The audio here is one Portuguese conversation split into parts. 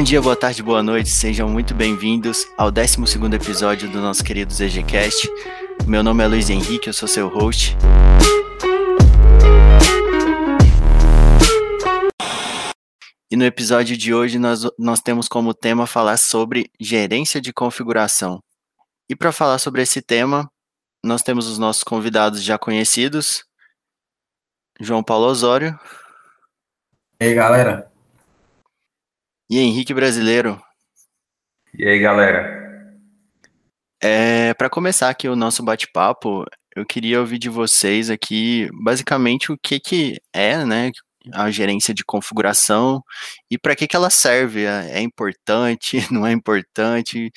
Bom dia, boa tarde, boa noite, sejam muito bem-vindos ao 12 episódio do nosso querido ZGCast. Meu nome é Luiz Henrique, eu sou seu host. E no episódio de hoje nós, nós temos como tema falar sobre gerência de configuração. E para falar sobre esse tema, nós temos os nossos convidados já conhecidos, João Paulo Osório. E aí, galera? E Henrique Brasileiro. E aí, galera? É, Para começar aqui o nosso bate-papo, eu queria ouvir de vocês aqui, basicamente, o que, que é né, a gerência de configuração e para que, que ela serve. É, é importante, não é importante?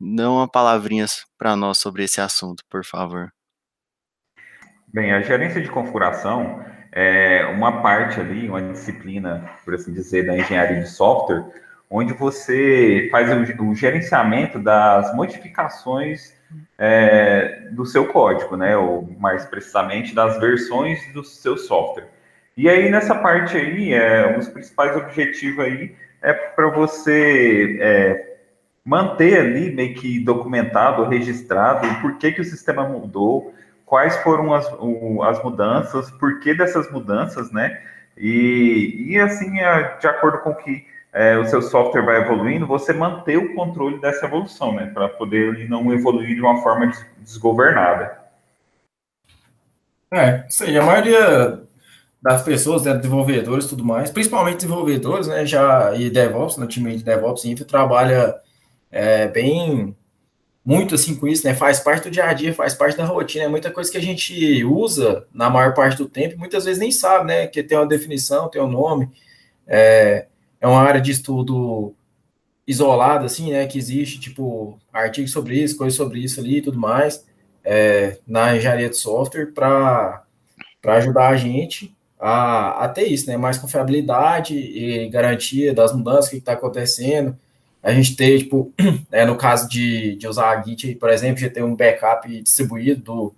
Dá uma palavrinhas para nós sobre esse assunto, por favor. Bem, a gerência de configuração é uma parte ali, uma disciplina, por assim dizer, da engenharia de software, onde você faz o, o gerenciamento das modificações é, do seu código, né? Ou mais precisamente das versões do seu software. E aí nessa parte aí, é, um dos principais objetivos aí é para você é, manter ali meio que documentado, registrado, o porquê que o sistema mudou, quais foram as, o, as mudanças, por que dessas mudanças, né? E, e assim, é, de acordo com que é, o seu software vai evoluindo, você manter o controle dessa evolução, né? Para poder ele não evoluir de uma forma desgovernada. É, aí. A maioria das pessoas, né, desenvolvedores e tudo mais, principalmente desenvolvedores, né, já, e DevOps, no time de DevOps, Info, trabalha é, bem muito assim com isso, né? Faz parte do dia a dia, faz parte da rotina, é muita coisa que a gente usa na maior parte do tempo, muitas vezes nem sabe, né? Que tem uma definição, tem um nome, é, é uma área de estudo isolada, assim, né? Que existe, tipo, artigos sobre isso, coisas sobre isso ali e tudo mais, é, na engenharia de software, para ajudar a gente a, a ter isso, né? Mais confiabilidade e garantia das mudanças, que está acontecendo a gente ter, tipo, é, no caso de, de usar a Git, por exemplo, já ter um backup distribuído do,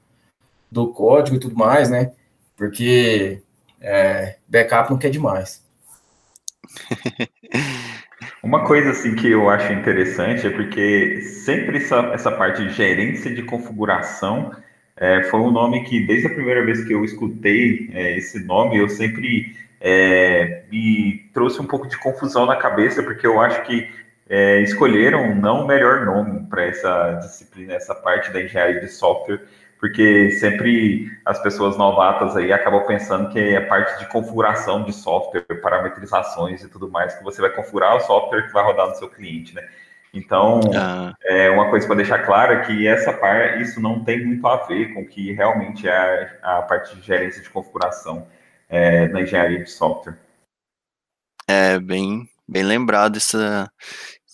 do código e tudo mais, né? Porque é, backup não quer demais. Uma coisa assim que eu acho interessante é porque sempre essa, essa parte de gerência de configuração é, foi um nome que desde a primeira vez que eu escutei é, esse nome eu sempre é, me trouxe um pouco de confusão na cabeça porque eu acho que é, escolheram não o melhor nome para essa disciplina, essa parte da engenharia de software, porque sempre as pessoas novatas aí acabam pensando que é parte de configuração de software, parametrizações e tudo mais, que você vai configurar o software que vai rodar no seu cliente, né? Então, ah. é uma coisa para deixar clara que essa parte, isso não tem muito a ver com o que realmente é a, a parte de gerência de configuração é, na engenharia de software. É bem bem lembrado essa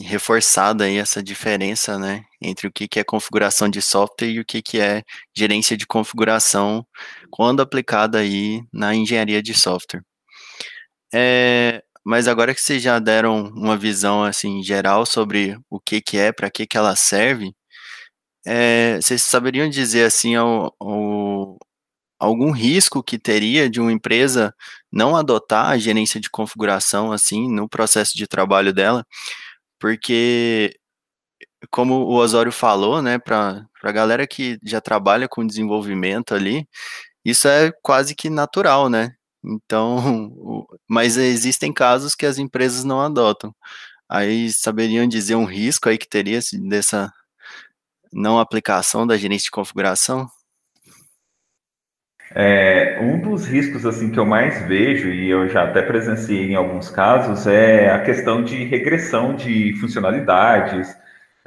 reforçada aí essa diferença, né, entre o que, que é configuração de software e o que, que é gerência de configuração quando aplicada aí na engenharia de software. É, mas agora que vocês já deram uma visão assim geral sobre o que, que é, para que, que ela serve, é, vocês saberiam dizer assim algum risco que teria de uma empresa não adotar a gerência de configuração assim no processo de trabalho dela, porque como o Osório falou, né, para a galera que já trabalha com desenvolvimento ali, isso é quase que natural, né? Então, mas existem casos que as empresas não adotam. Aí saberiam dizer um risco aí que teria dessa não aplicação da gerência de configuração? É, um dos riscos assim que eu mais vejo e eu já até presenciei em alguns casos é a questão de regressão de funcionalidades,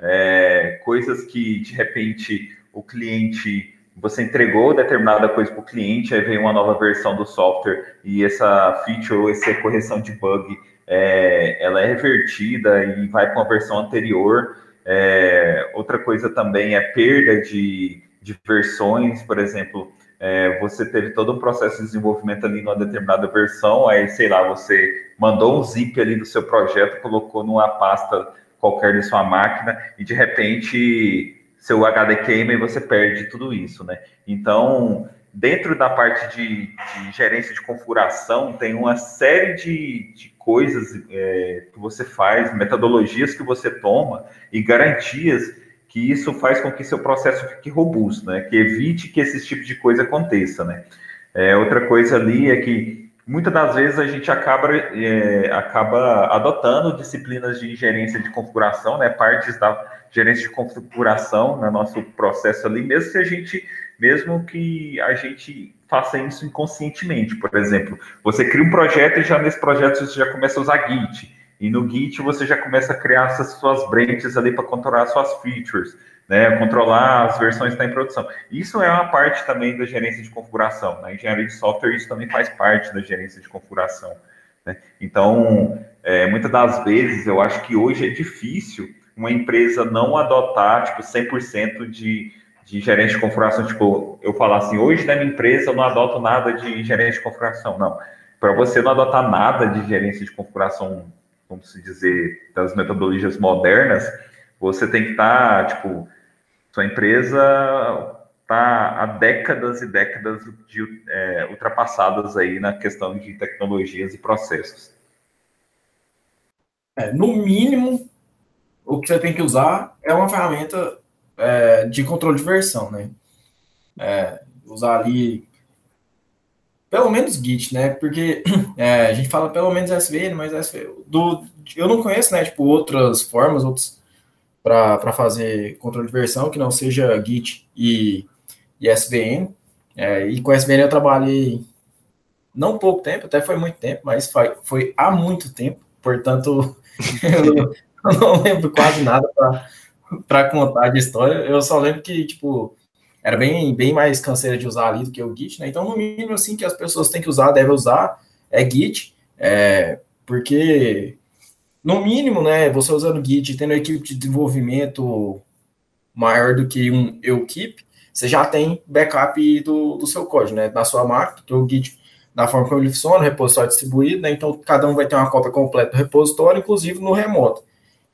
é, coisas que de repente o cliente você entregou determinada coisa para o cliente, aí vem uma nova versão do software e essa feature ou essa correção de bug é, ela é revertida e vai para uma versão anterior. É, outra coisa também é perda de, de versões, por exemplo, é, você teve todo um processo de desenvolvimento ali numa determinada versão, aí, sei lá, você mandou um zip ali do seu projeto, colocou numa pasta qualquer de sua máquina, e de repente seu HD queima e você perde tudo isso, né? Então, dentro da parte de, de gerência de configuração, tem uma série de, de coisas é, que você faz, metodologias que você toma e garantias que isso faz com que seu processo fique robusto, né? Que evite que esse tipo de coisa aconteça, né? É, outra coisa ali é que muitas das vezes a gente acaba, é, acaba adotando disciplinas de gerência de configuração, né? Partes da gerência de configuração no nosso processo ali, mesmo que a gente, mesmo que a gente faça isso inconscientemente. Por exemplo, você cria um projeto e já nesse projeto você já começa a usar Git. E no Git você já começa a criar essas suas branches ali para controlar suas features, né? Controlar as versões que estão tá em produção. Isso é uma parte também da gerência de configuração. Na né? engenharia de software isso também faz parte da gerência de configuração. Né? Então, é, muitas das vezes eu acho que hoje é difícil uma empresa não adotar, tipo, 100% de, de gerente de configuração. Tipo, eu falar assim, hoje na minha empresa eu não adoto nada de gerente de configuração. Não. Para você não adotar nada de gerência de configuração, vamos se dizer, das metodologias modernas, você tem que estar, tá, tipo, sua empresa está há décadas e décadas de, é, ultrapassadas aí na questão de tecnologias e processos. É, no mínimo, o que você tem que usar é uma ferramenta é, de controle de versão, né? É, usar ali pelo menos Git, né? Porque é, a gente fala pelo menos SVN, mas SVN, do, eu não conheço, né? Tipo, outras formas, outros para fazer controle de versão que não seja Git e, e SVN. É, e com SVN eu trabalhei não pouco tempo, até foi muito tempo, mas foi, foi há muito tempo, portanto, eu, eu não lembro quase nada para contar de história. Eu só lembro que, tipo, era bem, bem mais canseira de usar ali do que o Git, né? Então, no mínimo, assim, que as pessoas têm que usar, devem usar, é Git, é, porque, no mínimo, né, você usando Git, tendo equipe de desenvolvimento maior do que um equipe, você já tem backup do, do seu código, né, na sua máquina, do Git, da forma como ele funciona, repositório distribuído, né, então cada um vai ter uma cópia completa do repositório, inclusive no remoto.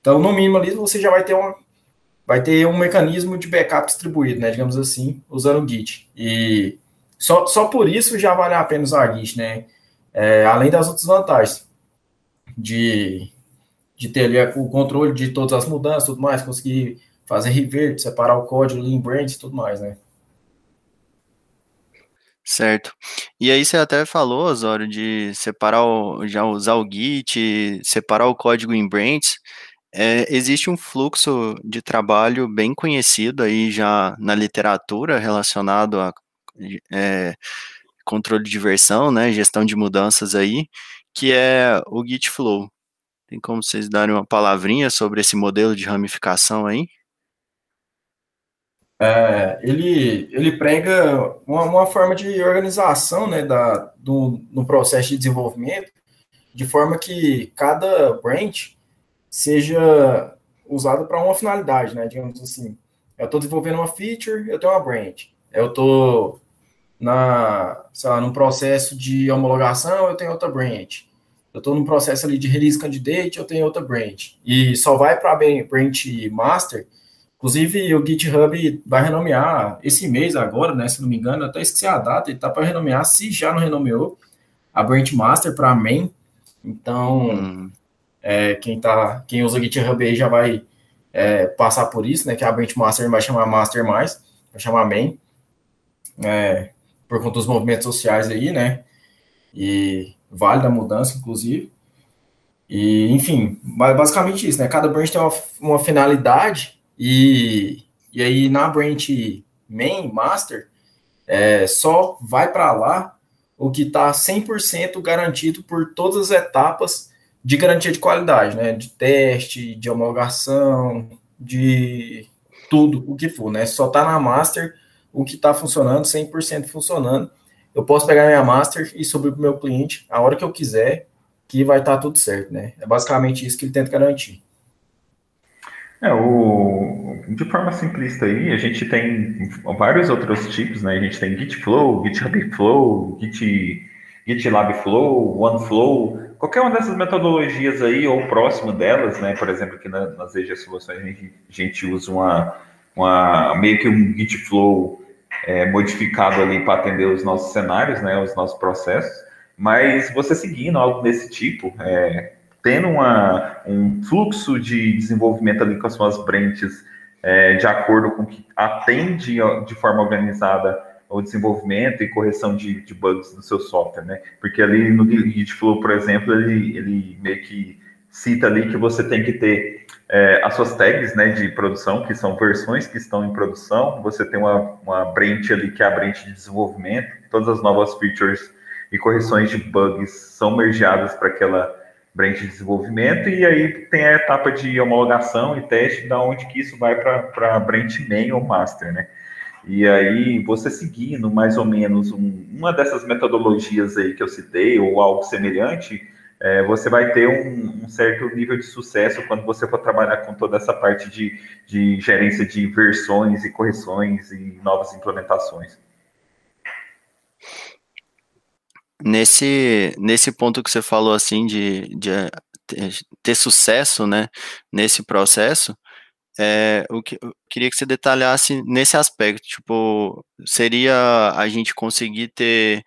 Então, no mínimo ali, você já vai ter uma vai ter um mecanismo de backup distribuído, né, digamos assim, usando o Git. E só, só por isso já vale a pena usar Git, né? É, além das outras vantagens de, de ter ali o controle de todas as mudanças, tudo mais, conseguir fazer revert, separar o código em branch e tudo mais, né? Certo. E aí você até falou, Osório, de separar o, já usar o Git, separar o código em branches. É, existe um fluxo de trabalho bem conhecido aí já na literatura relacionado a é, controle de versão, né, gestão de mudanças aí, que é o Git Flow. Tem como vocês darem uma palavrinha sobre esse modelo de ramificação aí? É, ele, ele prega uma, uma, forma de organização né, da, do, no processo de desenvolvimento, de forma que cada branch seja usado para uma finalidade, né? Digamos assim, eu estou desenvolvendo uma feature, eu tenho uma branch. Eu estou na, sei lá, num processo de homologação, eu tenho outra branch. Eu estou num processo ali de release candidate, eu tenho outra branch. E só vai para a branch master. Inclusive, o GitHub vai renomear esse mês agora, né? Se não me engano, até esqueci a data, ele está para renomear, se já não renomeou, a branch master para main. Então, hum. É, quem, tá, quem usa GitHub aí já vai é, passar por isso, né? Que a Branch Master vai chamar Master mais, vai chamar Main, é, por conta dos movimentos sociais aí, né? E vale da mudança, inclusive. E, enfim, basicamente isso, né? Cada branch tem uma, uma finalidade e, e aí na branch main, master, é, só vai para lá o que está 100% garantido por todas as etapas de garantia de qualidade, né? De teste, de homologação, de tudo o que for, né? Só tá na master o que está funcionando, 100% funcionando. Eu posso pegar minha master e subir para o meu cliente a hora que eu quiser, que vai estar tá tudo certo, né? É basicamente isso que ele tenta garantir. É, o, de forma simplista aí, a gente tem vários outros tipos, né? A gente tem Git Flow, GitHub Flow, Git, GitLab Flow, OneFlow, qualquer uma dessas metodologias aí, ou próximo delas, né? Por exemplo, aqui nas EG Soluções a gente, a gente usa uma, uma, meio que um Git Flow é, modificado ali para atender os nossos cenários, né, os nossos processos, mas você seguindo algo desse tipo, é, tendo uma, um fluxo de desenvolvimento ali com as suas branches é, de acordo com que atende de forma organizada o desenvolvimento e correção de, de bugs no seu software, né? Porque ali no Gitflow, por exemplo, ele, ele meio que cita ali que você tem que ter é, as suas tags né, de produção, que são versões que estão em produção, você tem uma, uma branch ali que é a branch de desenvolvimento, todas as novas features e correções de bugs são mergeadas para aquela branch de desenvolvimento, e aí tem a etapa de homologação e teste, da onde que isso vai para a branch main ou master, né? E aí, você seguindo mais ou menos um, uma dessas metodologias aí que eu citei, ou algo semelhante, é, você vai ter um, um, certo nível de sucesso quando você for trabalhar com toda essa parte de, de gerência de versões e correções e novas implementações. Nesse, nesse ponto que você falou, assim, de, de ter sucesso, né, nesse processo, é, o que, eu queria que você detalhasse nesse aspecto, tipo, seria a gente conseguir ter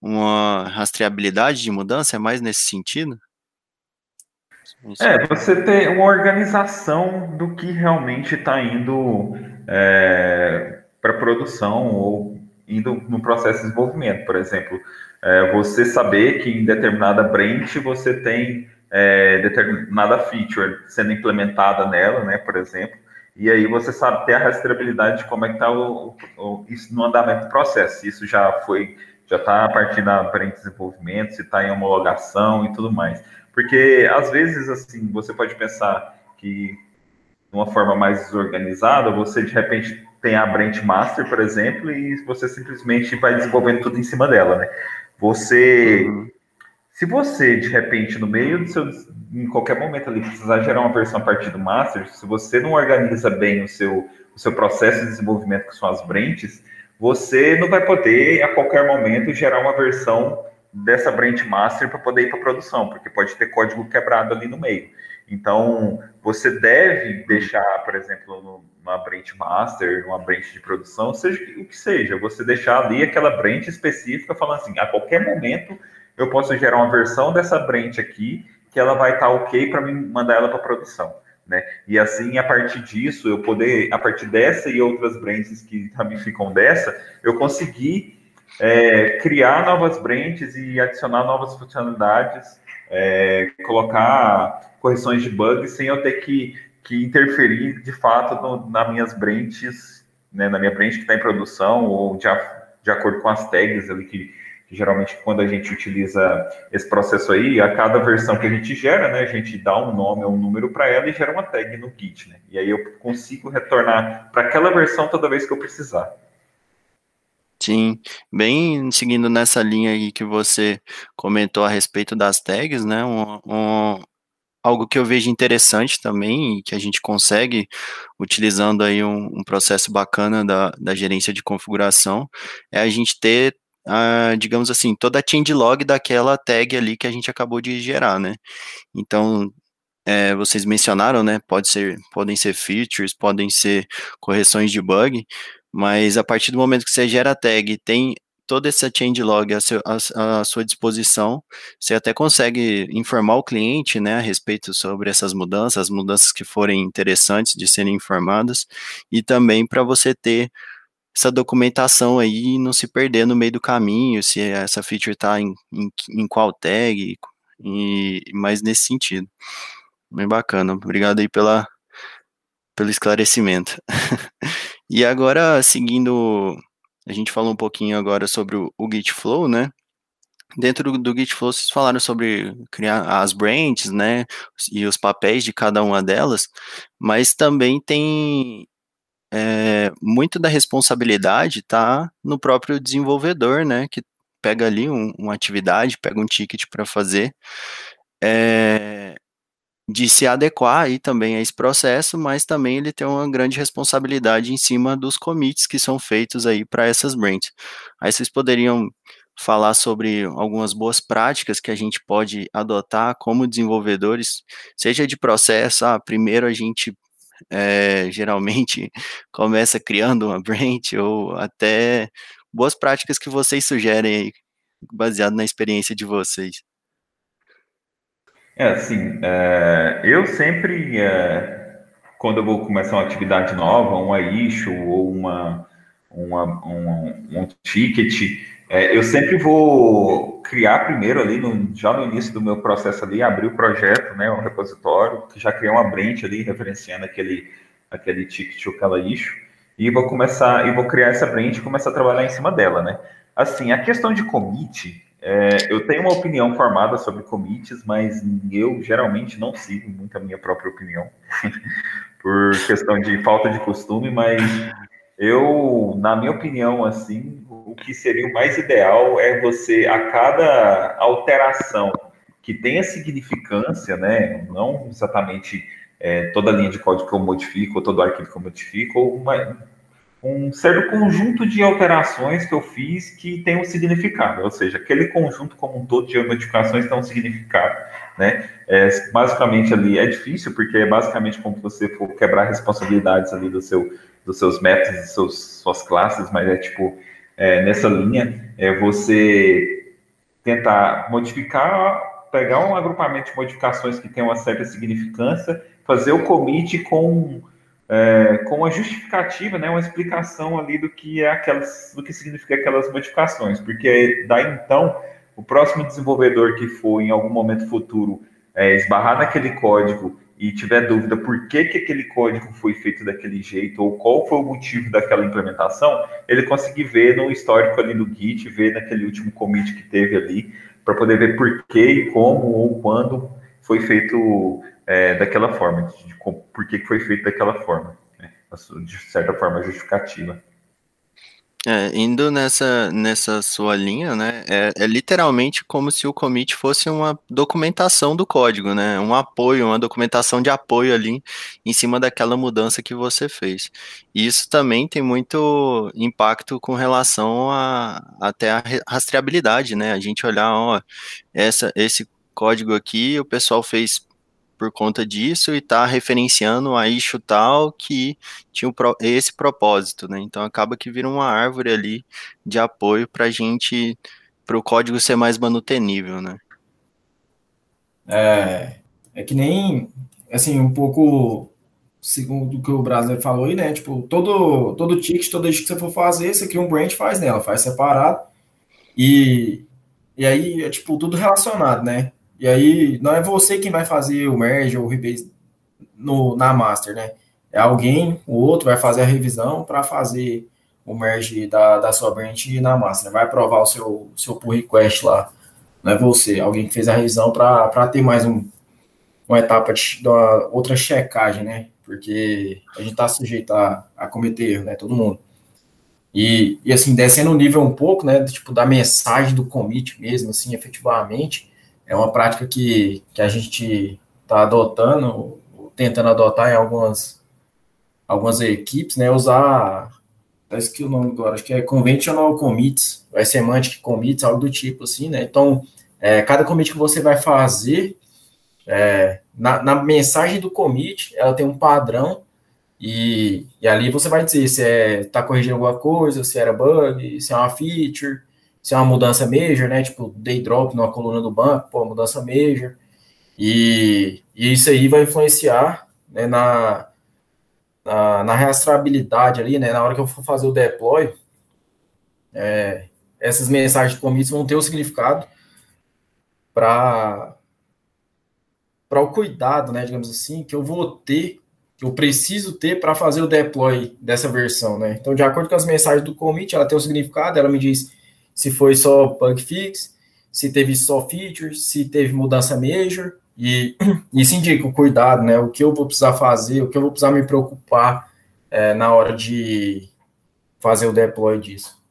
uma rastreabilidade de mudança, é mais nesse sentido? É, você ter uma organização do que realmente está indo é, para produção ou indo no processo de desenvolvimento, por exemplo é, você saber que em determinada branch você tem é, determinada feature sendo implementada nela, né, por exemplo, e aí você sabe ter a rastreabilidade de como é que está o, o, isso no andamento do processo. Isso já foi, já está a partir da branch de desenvolvimento, se está em homologação e tudo mais. Porque às vezes assim você pode pensar que de uma forma mais desorganizada, você de repente tem a branch master, por exemplo, e você simplesmente vai desenvolvendo tudo em cima dela, né? Você, uhum. Se você de repente no meio do seu, em qualquer momento ali precisar gerar uma versão a partir do master, se você não organiza bem o seu, o seu processo de desenvolvimento com suas branches, você não vai poder a qualquer momento gerar uma versão dessa branch master para poder ir para produção, porque pode ter código quebrado ali no meio. Então, você deve deixar, por exemplo, numa branch master, numa branch de produção, seja o que seja, você deixar ali aquela branch específica falando assim, a qualquer momento eu posso gerar uma versão dessa branch aqui que ela vai estar tá ok para me mandar ela para produção. Né? E assim, a partir disso, eu poder, a partir dessa e outras branches que ramificam dessa, eu conseguir é, criar novas branches e adicionar novas funcionalidades, é, colocar correções de bugs sem eu ter que, que interferir de fato no, nas minhas branches, né, na minha branch que está em produção, ou de, de acordo com as tags ali que, geralmente quando a gente utiliza esse processo aí, a cada versão que a gente gera, né, a gente dá um nome ou um número para ela e gera uma tag no Git, né? E aí eu consigo retornar para aquela versão toda vez que eu precisar. Sim, bem seguindo nessa linha aí que você comentou a respeito das tags, né? Um, um, algo que eu vejo interessante também e que a gente consegue utilizando aí um, um processo bacana da, da gerência de configuração é a gente ter uh, digamos assim, toda a changelog daquela tag ali que a gente acabou de gerar, né? Então, é, vocês mencionaram, né? Pode ser, podem ser features, podem ser correções de bug, mas a partir do momento que você gera a tag, tem toda essa changelog à, à, à, sua disposição, você até consegue informar o cliente, né, a respeito sobre essas mudanças, as mudanças que forem interessantes de serem informadas, e também para você ter essa documentação aí não se perder no meio do caminho, se essa feature está em, em, em, qual tag, e mais nesse sentido. Bem bacana, obrigado aí pela, pelo esclarecimento. e agora, seguindo a gente falou um pouquinho agora sobre o, o Git Flow, né? Dentro do, do Git Flow, vocês falaram sobre criar as branches, né? E os papéis de cada uma delas, mas também tem é, muito da responsabilidade tá no próprio desenvolvedor, né? Que pega ali um, uma atividade, pega um ticket para fazer. É, de se adequar aí também a esse processo, mas também ele tem uma grande responsabilidade em cima dos commits que são feitos aí para essas branches. Aí vocês poderiam falar sobre algumas boas práticas que a gente pode adotar como desenvolvedores, seja de processo, ah, primeiro a gente é, geralmente começa criando uma branch ou até boas práticas que vocês sugerem aí, baseado na experiência de vocês? É, assim, é, eu sempre, é, quando eu vou começar uma atividade nova, uma issue ou uma, uma um, um ticket, é, eu sempre vou criar primeiro ali, no, já no início do meu processo ali, abrir o projeto, né, o repositório, já criar uma branch ali, referenciando aquele, aquele ticket ou aquela issue, e vou começar, e vou criar essa branch e começar a trabalhar em cima dela, né. Assim, a questão de commit, é, eu tenho uma opinião formada sobre commits, mas eu geralmente não sigo muito a minha própria opinião, por questão de falta de costume, mas eu, na minha opinião, assim, o que seria o mais ideal é você, a cada alteração que tenha significância, né, não exatamente é, toda linha de código que eu modifico, ou todo arquivo que eu modifico, ou uma, um certo conjunto de alterações que eu fiz que tem um significado, ou seja, aquele conjunto como um todo de modificações tem um significado, né? É, basicamente ali é difícil porque é basicamente como você for quebrar responsabilidades ali do seu, dos seus métodos, dos suas classes, mas é tipo é, nessa linha é você tentar modificar, pegar um agrupamento de modificações que tem uma certa significância, fazer o commit com é, com uma justificativa, né, uma explicação ali do que é aquelas, do que significa aquelas modificações, porque daí então o próximo desenvolvedor que for em algum momento futuro é, esbarrar naquele código e tiver dúvida por que, que aquele código foi feito daquele jeito ou qual foi o motivo daquela implementação, ele conseguir ver no histórico ali do Git, ver naquele último commit que teve ali, para poder ver por que e como ou quando foi feito é, daquela forma, de, de, por que foi feito daquela forma, né? de certa forma justificativa. É, indo nessa, nessa sua linha, né, é, é, literalmente como se o commit fosse uma documentação do código, né, um apoio, uma documentação de apoio ali em cima daquela mudança que você fez. E isso também tem muito impacto com relação a até a rastreabilidade, né, a gente olhar, ó, essa, esse código aqui o pessoal fez por conta disso e está referenciando a issue tal que tinha esse propósito, né? Então acaba que vira uma árvore ali de apoio para a gente, para o código ser mais manutenível, né? É, é que nem, assim, um pouco segundo o que o Brasileiro falou aí, né? Tipo, todo, todo ticket, toda issue que você for fazer, você cria um branch, faz nela, faz separado. E, e aí é tipo tudo relacionado, né? E aí, não é você quem vai fazer o merge ou o rebase no, na master, né? É alguém, o outro vai fazer a revisão para fazer o merge da, da sua branch na master. Vai aprovar o seu, seu pull request lá. Não é você, alguém que fez a revisão para ter mais um, uma etapa de, de uma outra checagem, né? Porque a gente está sujeito a, a cometer erro, né? Todo mundo. E, e assim, descendo o nível um pouco, né? Tipo, da mensagem do commit mesmo, assim, efetivamente é uma prática que, que a gente está adotando, tentando adotar em algumas, algumas equipes, né? Usar, parece que o nome agora, acho que é Conventional Commits, vai semantic commits, algo do tipo assim, né? Então, é, cada commit que você vai fazer, é, na, na, mensagem do commit, ela tem um padrão e, e ali você vai dizer se está é, tá corrigindo alguma coisa, se era bug, se é uma feature, se é uma mudança major, né? Tipo, day drop numa coluna do banco, pô, mudança major. E, e isso aí vai influenciar né, na, na, na ali, né? Na hora que eu for fazer o deploy, é, essas mensagens de commits vão ter o um significado para para o cuidado, né, digamos assim, que eu vou ter, que eu preciso ter para fazer o deploy dessa versão, né? Então, de acordo com as mensagens do commit, ela tem um significado, ela me diz se foi só bug fix, se teve só features, se teve mudança major, e isso indica o cuidado, né? O que eu vou precisar fazer, o que eu vou precisar me preocupar é, na hora de fazer o deploy disso.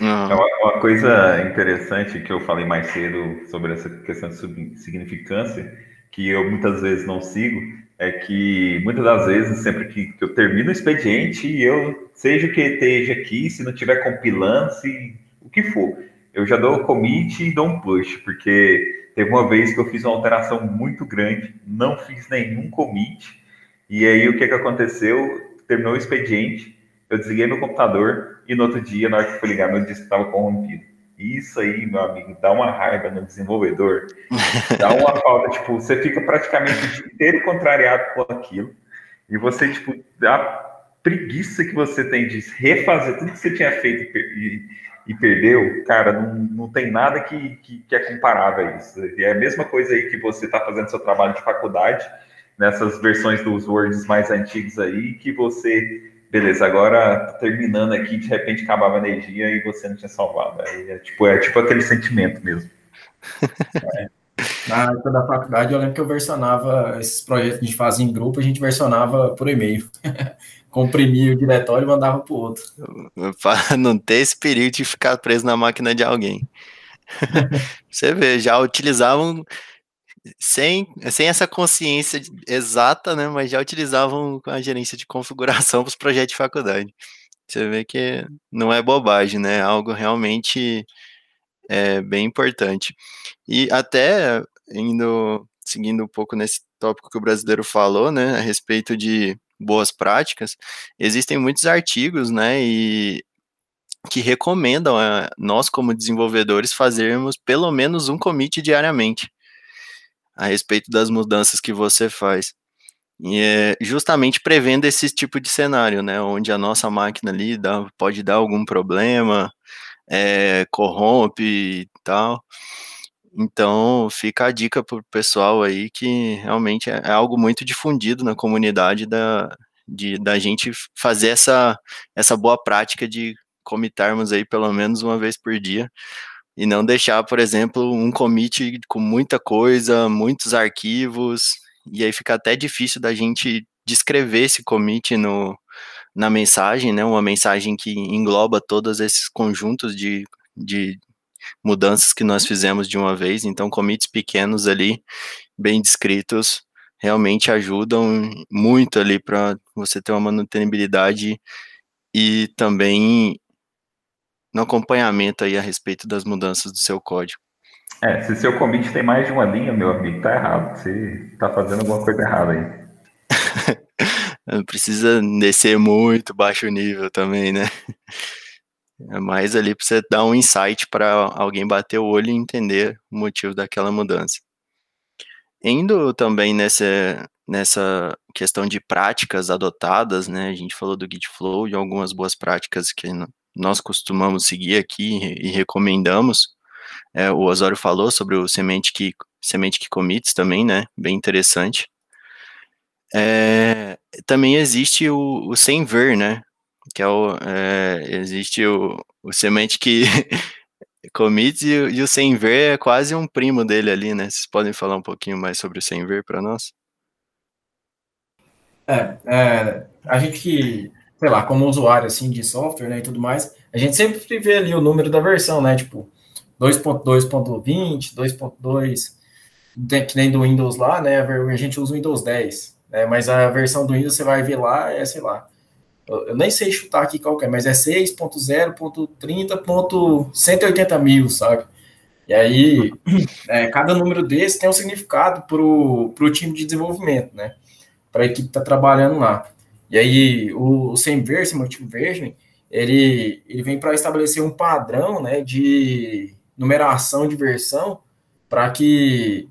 É uma, uma, coisa interessante que eu falei mais cedo sobre essa questão de significância, que eu muitas vezes não sigo, é que muitas das vezes, sempre que, eu termino o expediente, eu, seja o que esteja aqui, se não tiver compilando, se o que for, eu já dou commit e dou um push, porque teve uma vez que eu fiz uma alteração muito grande, não fiz nenhum commit, E aí o que, que aconteceu? Terminou o expediente, eu desliguei meu computador e no outro dia, na hora que fui ligar, meu disco estava corrompido. Isso aí, meu amigo, dá uma raiva no desenvolvedor. Dá uma falta, tipo, você fica praticamente o dia inteiro contrariado com aquilo. E você, tipo, a preguiça que você tem de refazer tudo que você tinha feito e, e perdeu, cara, não, não tem nada que, que, que, é comparável a isso. É a mesma coisa aí que você está fazendo seu trabalho de faculdade, nessas versões dos Words mais antigos aí, que você beleza, agora terminando aqui, de repente acabava a energia e você não tinha salvado. Aí é tipo, é tipo aquele sentimento mesmo. É. Na época da faculdade, eu lembro que eu versionava esses projetos que a gente fazia em grupo, a gente versionava por e-mail. Comprimia o diretório e mandava para o outro. Para não ter esse perigo de ficar preso na máquina de alguém. Você vê, já utilizavam sem, sem essa consciência exata, né, mas já utilizavam a gerência de configuração para os projetos de faculdade. Você vê que não é bobagem, né, é algo realmente é, bem importante. E até indo, seguindo um pouco nesse tópico que o brasileiro falou, né, a respeito de boas práticas, existem muitos artigos, né, e que recomendam a nós como desenvolvedores fazermos pelo menos um commit diariamente a respeito das mudanças que você faz. E é justamente prevendo esse tipo de cenário, né, onde a nossa máquina ali dá, pode dar algum problema, é, corrompe e tal. Então, fica a dica para o pessoal aí que realmente é, é, algo muito difundido na comunidade da, de, da gente fazer essa, essa boa prática de comitarmos aí pelo menos uma vez por dia, e não deixar, por exemplo, um commit com muita coisa, muitos arquivos, e aí fica até difícil da gente descrever esse commit no, na mensagem, né? Uma mensagem que engloba todos esses conjuntos de, de mudanças que nós fizemos de uma vez. Então, commits pequenos ali, bem descritos, realmente ajudam muito ali para você ter uma manutenibilidade e também no acompanhamento aí a respeito das mudanças do seu código. É, se seu commit tem mais de uma linha, meu amigo, tá errado. Você tá fazendo alguma coisa errada aí. Não precisa descer muito baixo nível também, né? É mais ali para você dar um insight para alguém bater o olho e entender o motivo daquela mudança. Indo também nessa, nessa questão de práticas adotadas, né? A gente falou do Git Flow e algumas boas práticas que nós costumamos seguir aqui e recomendamos. É, o Osório falou sobre o semente que semente que commits também, né? Bem interessante. É, também existe o, o, sem ver, né? Que é o é, existe o, o semente que commits e, e, o sem ver é quase um primo dele ali, né? Vocês podem falar um pouquinho mais sobre o sem ver para nós? É, é, a gente sei lá, como usuário assim de software, né, e tudo mais, a gente sempre vê ali o número da versão, né, tipo 2.2.20, 2.2, que nem do Windows lá, né, a gente usa o Windows 10, né, mas a versão do Windows você vai ver lá, é, sei lá, eu, eu nem sei chutar aqui qual é, mas é 6.0.30.180 mil, sabe? E aí, é, cada número desse tem um significado para o time de desenvolvimento, né? Para a equipe que está trabalhando lá. E aí, o, o Semverse, Multiversion, ele, ele vem para estabelecer um padrão né, de numeração de versão para que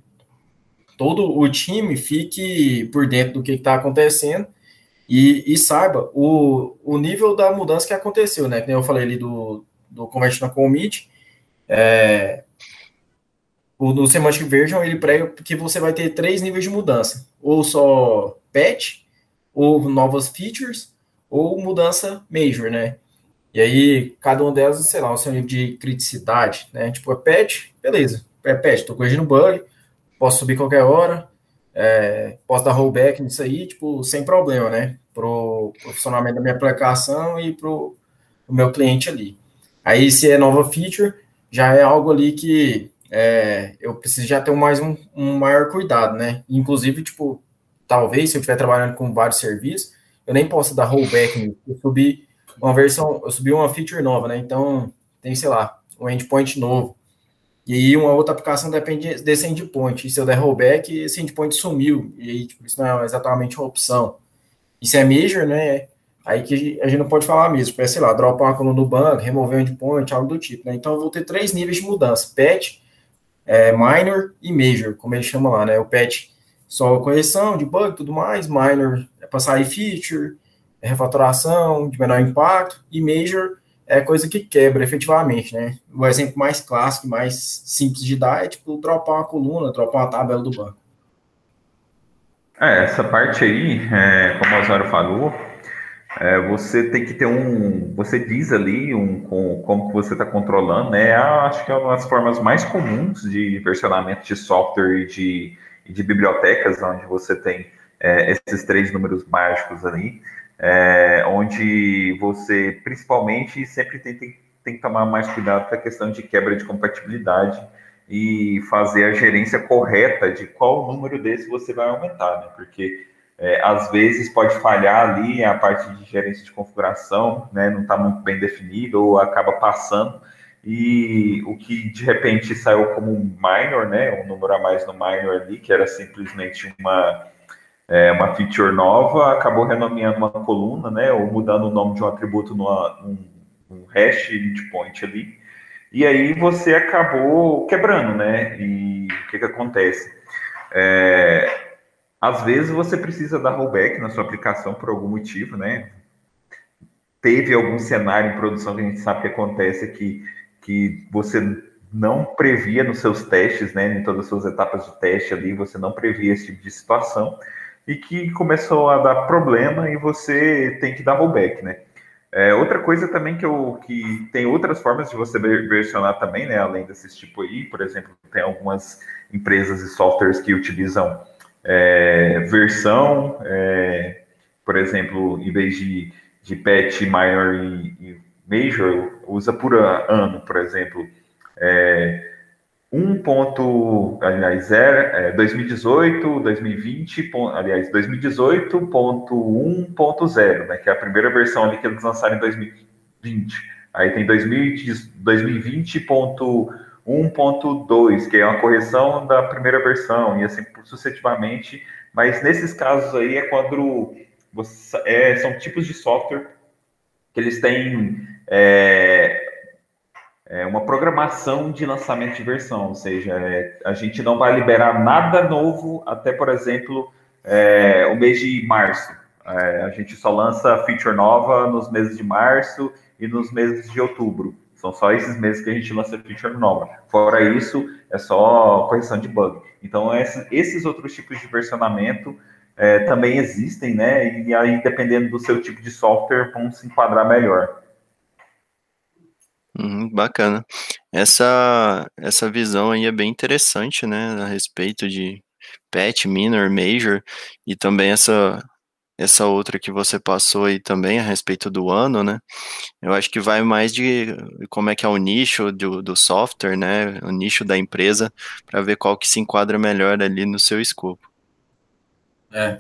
todo o time fique por dentro do que está acontecendo e, e, saiba o, o nível da mudança que aconteceu, né? Como eu falei ali do, do Conversion Commit, é, o do Semantic Version, ele prega que você vai ter três níveis de mudança, ou só patch, ou novas features, ou mudança major, né? E aí, cada uma delas, sei lá, o seu nível de criticidade, né? Tipo, é patch, beleza, é patch, tô corrigindo bug, posso subir qualquer hora, é, posso dar rollback nisso aí, tipo, sem problema, né? Pro, pro funcionamento da minha aplicação e pro, pro meu cliente ali. Aí, se é nova feature, já é algo ali que é, eu preciso já ter mais um, um maior cuidado, né? Inclusive, tipo, talvez, se eu estiver trabalhando com vários serviços, eu nem posso dar rollback. Eu subi uma versão, eu subi uma feature nova, né? Então, tem, sei lá, um endpoint novo. E aí uma outra aplicação depende desse endpoint. E se eu der rollback, esse endpoint sumiu. E aí, tipo, isso não é exatamente uma opção. isso é major, né? Aí que a gente não pode falar mesmo, é, sei lá, dropar uma coluna do banco, remover um endpoint, algo do tipo, né? Então eu vou ter três níveis de mudança, patch, é, minor e major, como ele chama lá, né? O patch só correção de bug tudo mais, minor é para sair feature, é refatoração de menor impacto, e major é coisa que quebra efetivamente, né? O exemplo mais clássico, mais simples de dar é tipo dropar uma coluna, dropar uma tabela do banco. É, essa parte aí, é, como o Osório falou, é, você tem que ter um. Você diz ali um, com, como que você está controlando, né? Acho que é uma das formas mais comuns de versionamento de software e de, de bibliotecas, onde você tem é, esses três números mágicos ali, é, onde você principalmente sempre tem, tem, tem que tomar mais cuidado com a questão de quebra de compatibilidade e fazer a gerência correta de qual número desse você vai aumentar, né? Porque é, às vezes pode falhar ali a parte de gerência de configuração, né? Não está muito bem definido ou acaba passando e o que de repente saiu como um minor, né? Um número a mais no minor ali, que era simplesmente uma é, uma feature nova, acabou renomeando uma coluna, né? Ou mudando o nome de um atributo numa, num, num hash endpoint ali e aí você acabou quebrando, né? E o que, que acontece? É, às vezes você precisa dar rollback na sua aplicação por algum motivo, né? Teve algum cenário em produção que a gente sabe que acontece que, que você não previa nos seus testes, né? Em todas as suas etapas de teste ali, você não previa esse tipo de situação e que começou a dar problema e você tem que dar rollback, né? É, outra coisa também que, eu, que tem outras formas de você versionar também, né, além desses tipo aí, por exemplo, tem algumas empresas e softwares que utilizam é, versão, é, por exemplo, em vez de, de patch maior e, e major, usa por ano, por exemplo. É, 1 ponto, aliás, é, 2018, 2020, aliás, 2018.1.0, né, que é a primeira versão ali que eles lançaram em 2020. Aí tem 2020.1.2, que é uma correção da primeira versão, e assim sucessivamente. Mas nesses casos aí é quando você, é, são tipos de software que eles têm é, é uma programação de lançamento de versão, ou seja, é, a gente não vai liberar nada novo até, por exemplo, é, o mês de março. É, a gente só lança feature nova nos meses de março e nos meses de outubro. São só esses meses que a gente lança feature nova. Fora isso, é só correção de bug. Então, esses outros tipos de versionamento é, também existem, né? E aí, dependendo do seu tipo de software, vão se enquadrar melhor. Uhum, bacana. Essa, essa visão aí é bem interessante, né, a respeito de pet, minor, major, e também essa, essa outra que você passou aí também a respeito do ano, né? Eu acho que vai mais de como é que é o nicho do, do software, né? O nicho da empresa, para ver qual que se enquadra melhor ali no seu escopo. É.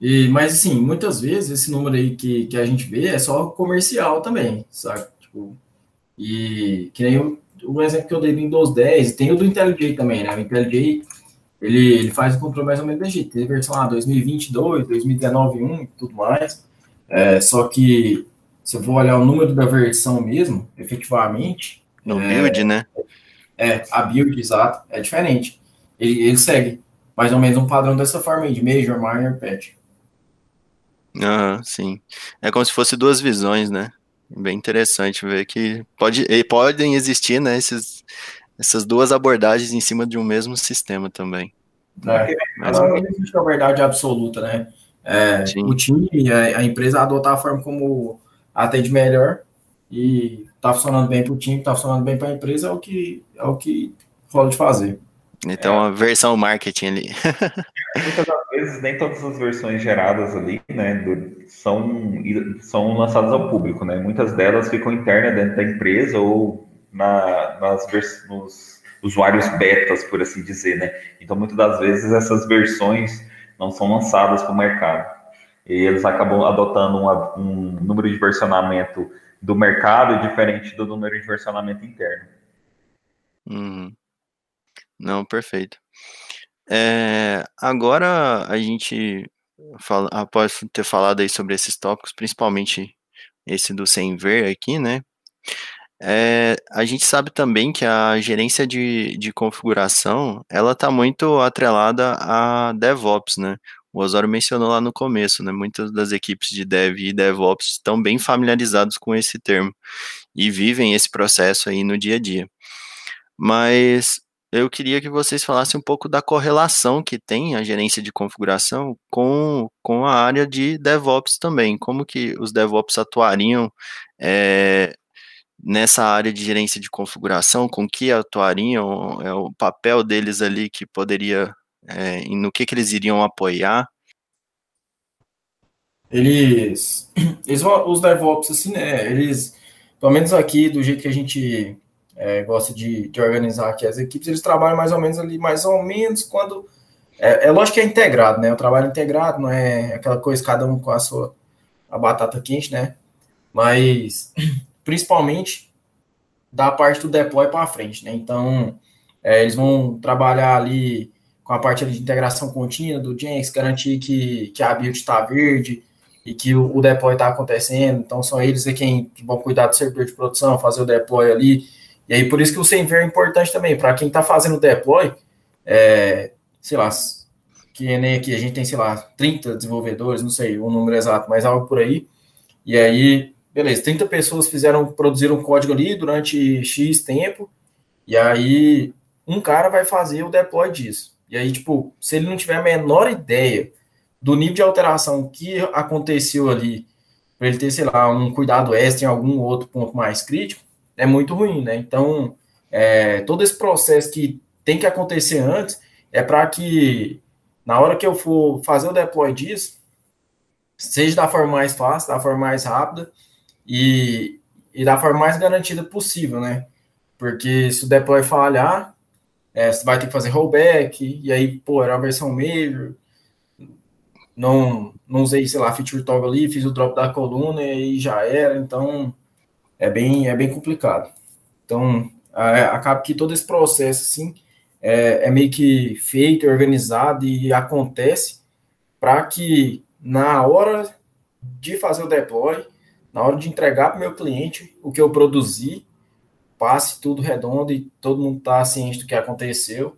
E, mas assim, muitas vezes esse número aí que, que a gente vê é só comercial também, sabe? Tipo, e que nem o, o exemplo que eu dei do Windows 10, tem o do IntelliJ também, né? O IntelliJ, ele, ele faz o controle mais ou menos desse jeito. Tem a versão lá 2022, 2019 1 e tudo mais. É, só que se eu for olhar o número da versão mesmo, efetivamente. No é, build, né? É, a build, exato, é diferente. Ele, ele segue mais ou menos um padrão dessa forma aí, de Major, Minor, Patch. Ah, sim. É como se fosse duas visões, né? Bem interessante ver que pode, podem existir né, esses, essas duas abordagens em cima de um mesmo sistema também. É, mas não existe uma verdade absoluta, né? É, o time, a, a, empresa adotar a forma como atende melhor e tá funcionando bem para o time, tá funcionando bem para a empresa, é o que é o que rola de fazer. Então, é. a versão marketing ali. Muitas vezes, nem todas as versões geradas ali, né, do, são, são lançadas ao público, né? Muitas delas ficam internas dentro da empresa ou na, nas nos usuários betas, por assim dizer, né? Então, muitas das vezes, essas versões não são lançadas para o mercado. E eles acabam adotando uma, um número de versionamento do mercado diferente do número de versionamento interno. Uhum. Não, perfeito. É, agora a gente após ter falado aí sobre esses tópicos, principalmente esse do sem ver aqui, né? É, a gente sabe também que a gerência de, de configuração, ela está muito atrelada a DevOps, né? O Osório mencionou lá no começo, né? Muitas das equipes de Dev e DevOps estão bem familiarizados com esse termo e vivem esse processo aí no dia a dia. Mas eu queria que vocês falassem um pouco da correlação que tem a gerência de configuração com, com a área de DevOps também. Como que os DevOps atuariam é, nessa área de gerência de configuração, com que atuariam, é, o papel deles ali que poderia, é, no que, que eles iriam apoiar? Eles, eles os DevOps, assim, né, eles, pelo menos aqui, do jeito que a gente é, gosta de, de, organizar aqui as equipes, eles trabalham mais ou menos ali, mais ou menos quando. É, é lógico que é integrado, né? O trabalho integrado, não é aquela coisa, cada um com a sua a batata quente, né? Mas principalmente da parte do deploy para frente, né? Então, é, eles vão trabalhar ali com a parte de integração contínua do Jenks, garantir que, que a build está verde e que o, o deploy está acontecendo. Então, são eles é quem vão cuidar do servidor de produção, fazer o deploy ali, e aí, por isso que o sem ver é importante também, para quem está fazendo deploy, é, sei lá, que nem aqui, a gente tem, sei lá, 30 desenvolvedores, não sei o número exato, mas algo por aí. E aí, beleza, 30 pessoas fizeram, produziram código ali durante X tempo, e aí um cara vai fazer o deploy disso. E aí, tipo, se ele não tiver a menor ideia do nível de alteração que aconteceu ali, para ele ter, sei lá, um cuidado extra em algum outro ponto mais crítico, é muito ruim, né? Então, é, todo esse processo que tem que acontecer antes é para que, na hora que eu for fazer o deploy disso, seja da forma mais fácil, da forma mais rápida e, e da forma mais garantida possível, né? Porque se o deploy falhar, é, você vai ter que fazer rollback, e aí, pô, era a versão major, não, não usei, sei lá, feature toggle ali, fiz o drop da coluna e já era, então é bem, é bem complicado. Então, é, acaba que todo esse processo, assim, é, é meio que feito, organizado e acontece para que na hora de fazer o deploy, na hora de entregar para o meu cliente o que eu produzi, passe tudo redondo e todo mundo está ciente do que aconteceu.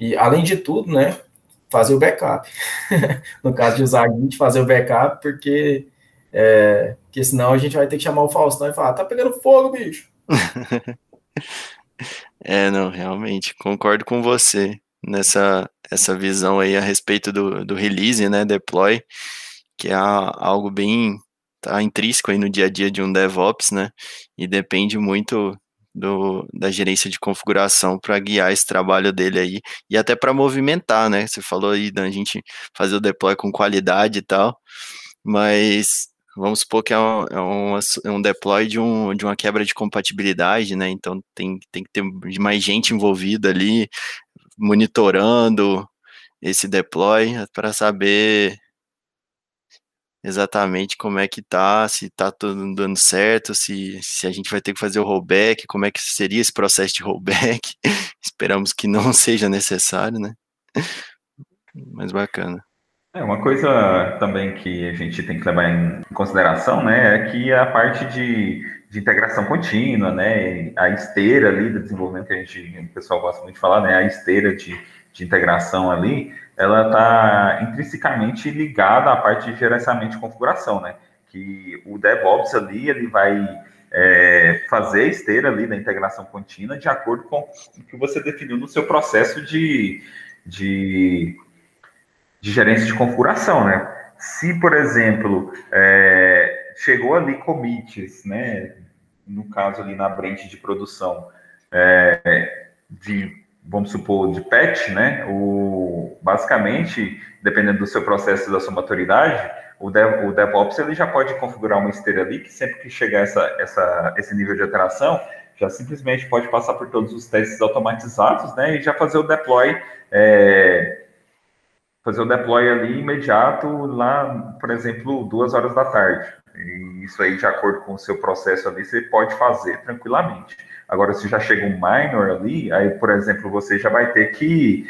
E, além de tudo, né, fazer o backup. no caso de usar a Git, fazer o backup, porque é, porque senão a gente vai ter que chamar o Faustão e falar, tá pegando fogo, bicho. é, não, realmente, concordo com você nessa essa visão aí a respeito do, do release, né, deploy, que é algo bem tá intrínseco aí no dia a dia de um DevOps, né, e depende muito do, da gerência de configuração para guiar esse trabalho dele aí e até para movimentar, né? Você falou aí da gente fazer o deploy com qualidade e tal, mas Vamos supor que é um, é um, é um deploy de, um, de uma quebra de compatibilidade, né? Então tem, tem que ter mais gente envolvida ali, monitorando esse deploy para saber exatamente como é que tá, se tá tudo dando certo, se, se a gente vai ter que fazer o rollback, como é que seria esse processo de rollback. Esperamos que não seja necessário, né? Mas bacana. É, uma coisa também que a gente tem que levar em consideração, né, é que a parte de, de integração contínua, né, a esteira ali do desenvolvimento que a gente, o pessoal gosta muito de falar, né, a esteira de, de integração ali, ela está intrinsecamente ligada à parte de gerenciamento de configuração, né, que o DevOps ali, ele vai é, fazer a esteira ali da integração contínua de acordo com o que você definiu no seu processo de, de de gerência de configuração, né? Se, por exemplo, é, chegou ali commits, né? No caso ali na branch de produção, é, de, vamos supor, de patch, né? O, basicamente, dependendo do seu processo da sua maturidade, o, Dev, o DevOps ele já pode configurar uma esteira ali que sempre que chegar essa, essa, esse nível de alteração, já simplesmente pode passar por todos os testes automatizados, né? E já fazer o deploy é, fazer o deploy ali imediato, lá, por exemplo, duas horas da tarde. E isso aí, de acordo com o seu processo ali, você pode fazer tranquilamente. Agora, se já chega um minor ali, aí, por exemplo, você já vai ter que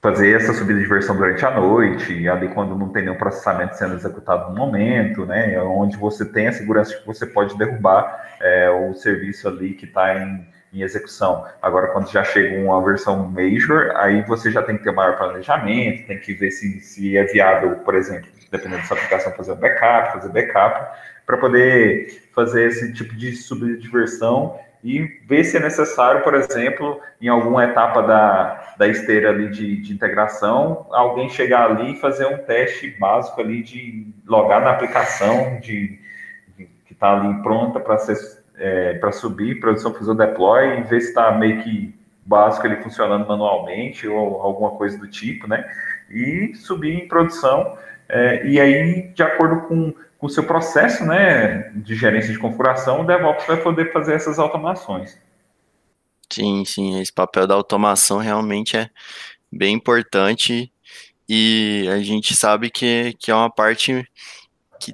fazer essa subida de versão durante a noite, ali quando não tem nenhum processamento sendo executado no momento, né, onde você tem a segurança de que você pode derrubar é, o serviço ali que está em, em, execução. Agora, quando já chega uma versão major, aí você já tem que ter maior planejamento, tem que ver se, se é viável, por exemplo, dependendo da sua aplicação, fazer um backup, fazer backup, para poder fazer esse tipo de subida de versão e ver se é necessário, por exemplo, em alguma etapa da, da esteira ali de, de integração, alguém chegar ali e fazer um teste básico ali de logar na aplicação de, de que está ali pronta para ser é, para subir, produção fazer o deploy e ver se está meio que básico ele funcionando manualmente ou alguma coisa do tipo, né? E subir em produção é, e aí, de acordo com o seu processo né, de gerência de configuração, o DevOps vai poder fazer essas automações. Sim, sim, esse papel da automação realmente é bem importante e a gente sabe que, que é uma parte que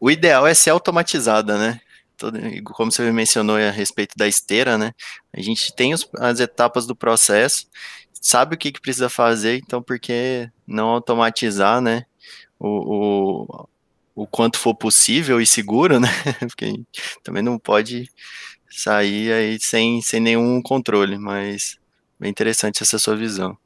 o ideal é ser automatizada, né? Como você mencionou a respeito da esteira, né? A gente tem os, as etapas do processo, sabe o que, que precisa fazer, então por que não automatizar, né? O, o, o quanto for possível e seguro, né? Porque também não pode sair aí sem, sem nenhum controle, mas bem interessante essa sua visão.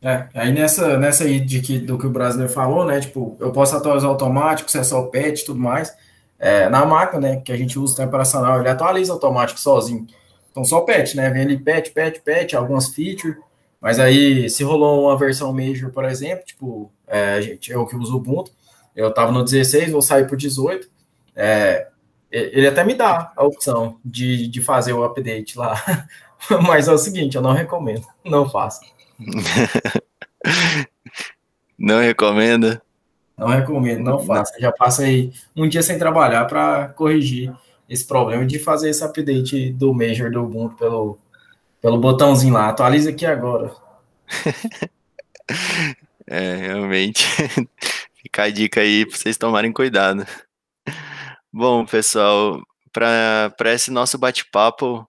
É, aí nessa, nessa aí de que, do que o brasileiro falou, né? Tipo, eu posso atualizar automático, acessar é o PET e tudo mais. É, na máquina, né? Que a gente usa o tempo operacional, ele atualiza automático sozinho. Então só PET, né? Vem ali PET, PET, PET, algumas features. Mas aí, se rolou uma versão Major, por exemplo, tipo, é, gente, eu que uso o Ubuntu, eu estava no 16, vou sair para 18. É, ele até me dá a opção de, de fazer o update lá. Mas é o seguinte, eu não recomendo. Não faça. não recomenda? Não recomendo, não faça. Já passei um dia sem trabalhar para corrigir esse problema de fazer esse update do Major do Ubuntu pelo, pelo botãozinho lá. Atualiza aqui agora. é, realmente. Fica a dica aí para vocês tomarem cuidado. Bom, pessoal, para esse nosso bate-papo,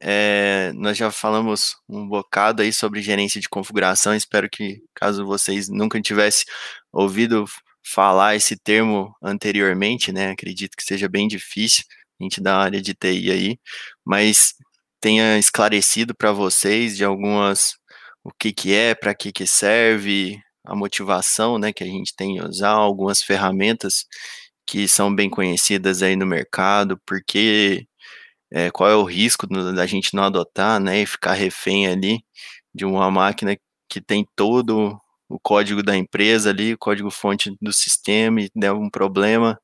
é, nós já falamos um bocado aí sobre gerência de configuração. Espero que, caso vocês nunca tivessem ouvido falar esse termo anteriormente, né? Acredito que seja bem difícil a gente da área de TI aí, mas tenha esclarecido para vocês de algumas o que que é, para que que serve, a motivação, né, que a gente tem em usar algumas ferramentas que são bem conhecidas aí no mercado, porque é, qual é o risco da gente não adotar, né, e ficar refém ali de uma máquina que tem todo o código da empresa ali, o código fonte do sistema e der um problema,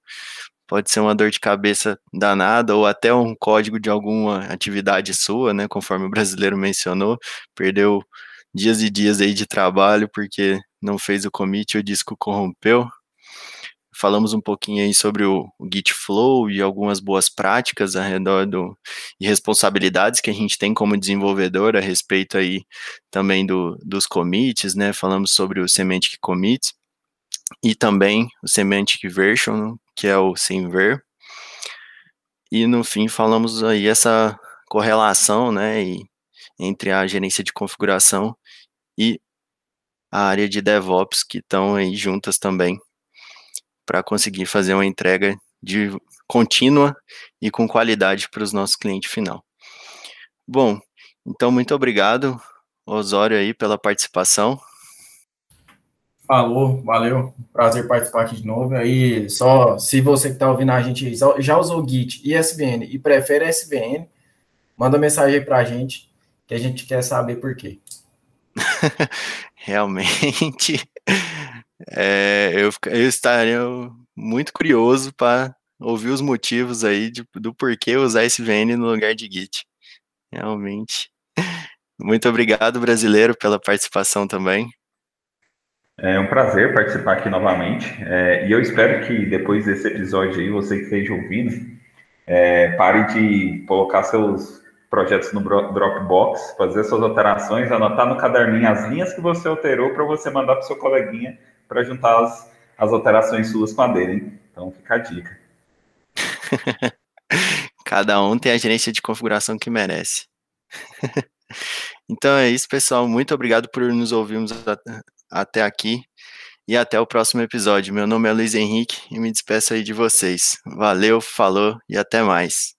pode ser uma dor de cabeça danada ou até um código de alguma atividade sua, né, conforme o brasileiro mencionou, perdeu dias e dias aí de trabalho porque não fez o commit o disco corrompeu. Falamos um pouquinho aí sobre o, o Git Flow e algumas boas práticas ao redor do, e responsabilidades que a gente tem como desenvolvedor a respeito aí também do, dos commits, né? Falamos sobre o Semantic Commit e também o Semantic Version, que é o Semver. E no fim falamos aí essa correlação, né, e, entre a gerência de configuração e a área de DevOps que estão aí juntas também para conseguir fazer uma entrega de contínua e com qualidade para os nossos clientes final. Bom, então muito obrigado, Osório aí pela participação. Falou, valeu, prazer participar aqui de novo. Aí, só se você que está ouvindo a gente já usou Git e SVN e prefere SVN, manda mensagem aí para a gente, que a gente quer saber por quê. realmente é, eu, eu estaria muito curioso para ouvir os motivos aí de, do porquê usar SVN no lugar de Git. Realmente. Muito obrigado, brasileiro, pela participação também. É um prazer participar aqui novamente. É, e eu espero que depois desse episódio aí, você que esteja ouvindo, é, pare de colocar seus projetos no Dropbox, fazer suas alterações, anotar no caderninho as linhas que você alterou para você mandar para o seu coleguinha para juntar as, as alterações suas com a dele. Hein? Então fica a dica. Cada um tem a gerência de configuração que merece. Então é isso, pessoal. Muito obrigado por nos ouvirmos até aqui e até o próximo episódio. Meu nome é Luiz Henrique e me despeço aí de vocês. Valeu, falou e até mais.